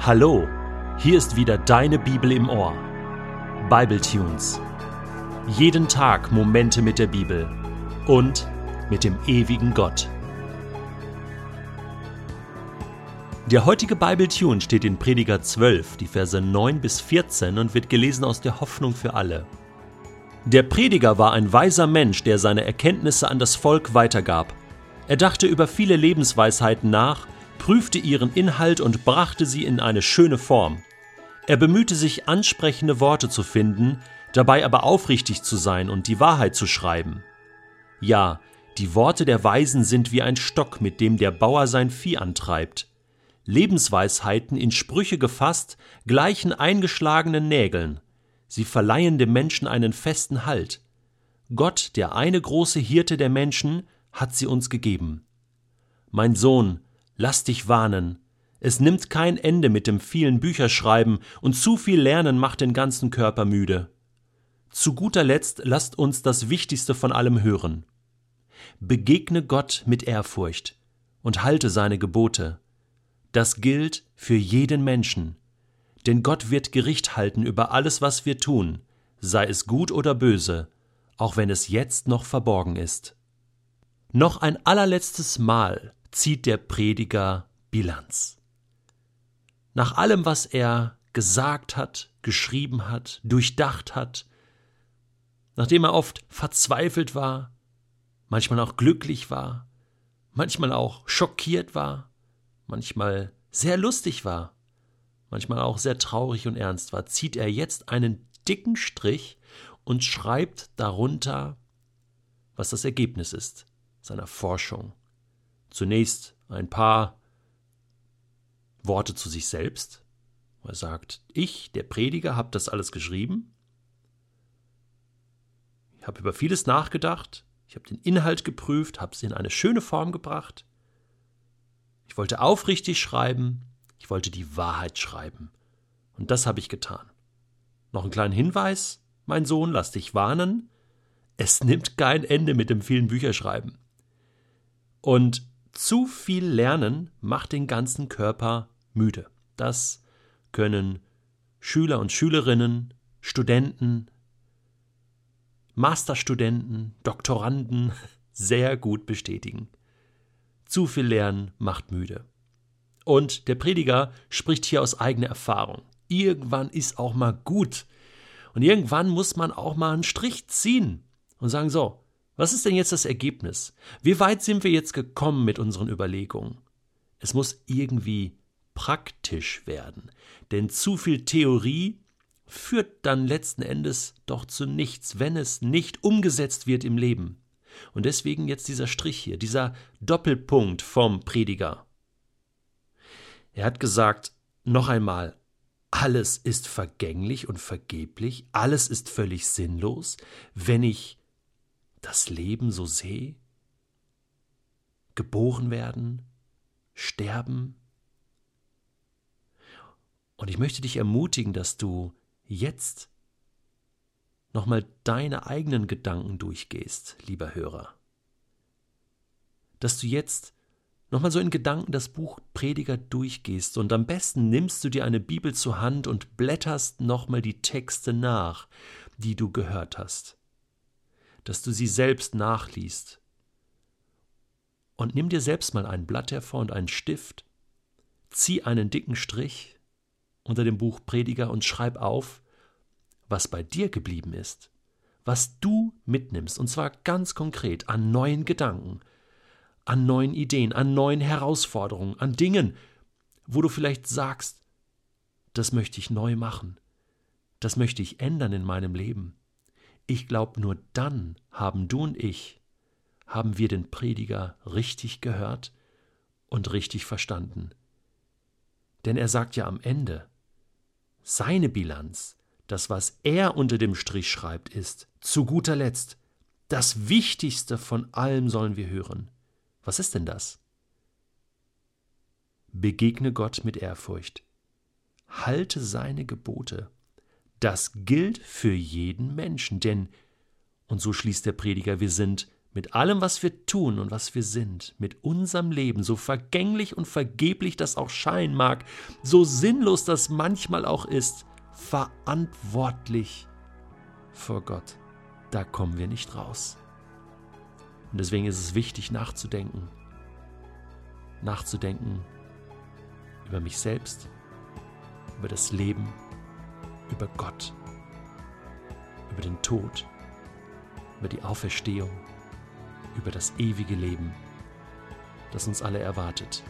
Hallo, hier ist wieder deine Bibel im Ohr. Bible Tunes. Jeden Tag Momente mit der Bibel und mit dem ewigen Gott. Der heutige Bible Tune steht in Prediger 12, die Verse 9 bis 14 und wird gelesen aus der Hoffnung für alle. Der Prediger war ein weiser Mensch, der seine Erkenntnisse an das Volk weitergab. Er dachte über viele Lebensweisheiten nach prüfte ihren Inhalt und brachte sie in eine schöne Form. Er bemühte sich, ansprechende Worte zu finden, dabei aber aufrichtig zu sein und die Wahrheit zu schreiben. Ja, die Worte der Weisen sind wie ein Stock, mit dem der Bauer sein Vieh antreibt. Lebensweisheiten in Sprüche gefasst gleichen eingeschlagenen Nägeln. Sie verleihen dem Menschen einen festen Halt. Gott, der eine große Hirte der Menschen, hat sie uns gegeben. Mein Sohn, Lass dich warnen. Es nimmt kein Ende mit dem vielen Bücherschreiben und zu viel Lernen macht den ganzen Körper müde. Zu guter Letzt lasst uns das Wichtigste von allem hören. Begegne Gott mit Ehrfurcht und halte seine Gebote. Das gilt für jeden Menschen. Denn Gott wird Gericht halten über alles, was wir tun, sei es gut oder böse, auch wenn es jetzt noch verborgen ist. Noch ein allerletztes Mal zieht der Prediger Bilanz. Nach allem, was er gesagt hat, geschrieben hat, durchdacht hat, nachdem er oft verzweifelt war, manchmal auch glücklich war, manchmal auch schockiert war, manchmal sehr lustig war, manchmal auch sehr traurig und ernst war, zieht er jetzt einen dicken Strich und schreibt darunter, was das Ergebnis ist seiner Forschung, Zunächst ein paar Worte zu sich selbst. Er sagt, ich, der Prediger, habe das alles geschrieben. Ich habe über vieles nachgedacht. Ich habe den Inhalt geprüft, habe es in eine schöne Form gebracht. Ich wollte aufrichtig schreiben. Ich wollte die Wahrheit schreiben. Und das habe ich getan. Noch einen kleinen Hinweis, mein Sohn, lass dich warnen. Es nimmt kein Ende mit dem vielen Bücherschreiben. Und zu viel Lernen macht den ganzen Körper müde. Das können Schüler und Schülerinnen, Studenten, Masterstudenten, Doktoranden sehr gut bestätigen. Zu viel Lernen macht müde. Und der Prediger spricht hier aus eigener Erfahrung. Irgendwann ist auch mal gut. Und irgendwann muss man auch mal einen Strich ziehen und sagen, so, was ist denn jetzt das Ergebnis? Wie weit sind wir jetzt gekommen mit unseren Überlegungen? Es muss irgendwie praktisch werden, denn zu viel Theorie führt dann letzten Endes doch zu nichts, wenn es nicht umgesetzt wird im Leben. Und deswegen jetzt dieser Strich hier, dieser Doppelpunkt vom Prediger. Er hat gesagt, noch einmal, alles ist vergänglich und vergeblich, alles ist völlig sinnlos, wenn ich das Leben so sehe? Geboren werden, sterben? Und ich möchte dich ermutigen, dass du jetzt nochmal deine eigenen Gedanken durchgehst, lieber Hörer. Dass du jetzt nochmal so in Gedanken das Buch Prediger durchgehst und am besten nimmst du dir eine Bibel zur Hand und blätterst nochmal die Texte nach, die du gehört hast dass du sie selbst nachliest. Und nimm dir selbst mal ein Blatt hervor und einen Stift, zieh einen dicken Strich unter dem Buch Prediger und schreib auf, was bei dir geblieben ist, was du mitnimmst, und zwar ganz konkret an neuen Gedanken, an neuen Ideen, an neuen Herausforderungen, an Dingen, wo du vielleicht sagst, das möchte ich neu machen, das möchte ich ändern in meinem Leben. Ich glaube, nur dann haben du und ich, haben wir den Prediger richtig gehört und richtig verstanden. Denn er sagt ja am Ende, seine Bilanz, das, was er unter dem Strich schreibt, ist, zu guter Letzt, das Wichtigste von allem sollen wir hören. Was ist denn das? Begegne Gott mit Ehrfurcht. Halte seine Gebote. Das gilt für jeden Menschen, denn, und so schließt der Prediger, wir sind mit allem, was wir tun und was wir sind, mit unserem Leben, so vergänglich und vergeblich das auch scheinen mag, so sinnlos das manchmal auch ist, verantwortlich vor Gott. Da kommen wir nicht raus. Und deswegen ist es wichtig nachzudenken. Nachzudenken über mich selbst, über das Leben, über Gott, über den Tod, über die Auferstehung, über das ewige Leben, das uns alle erwartet.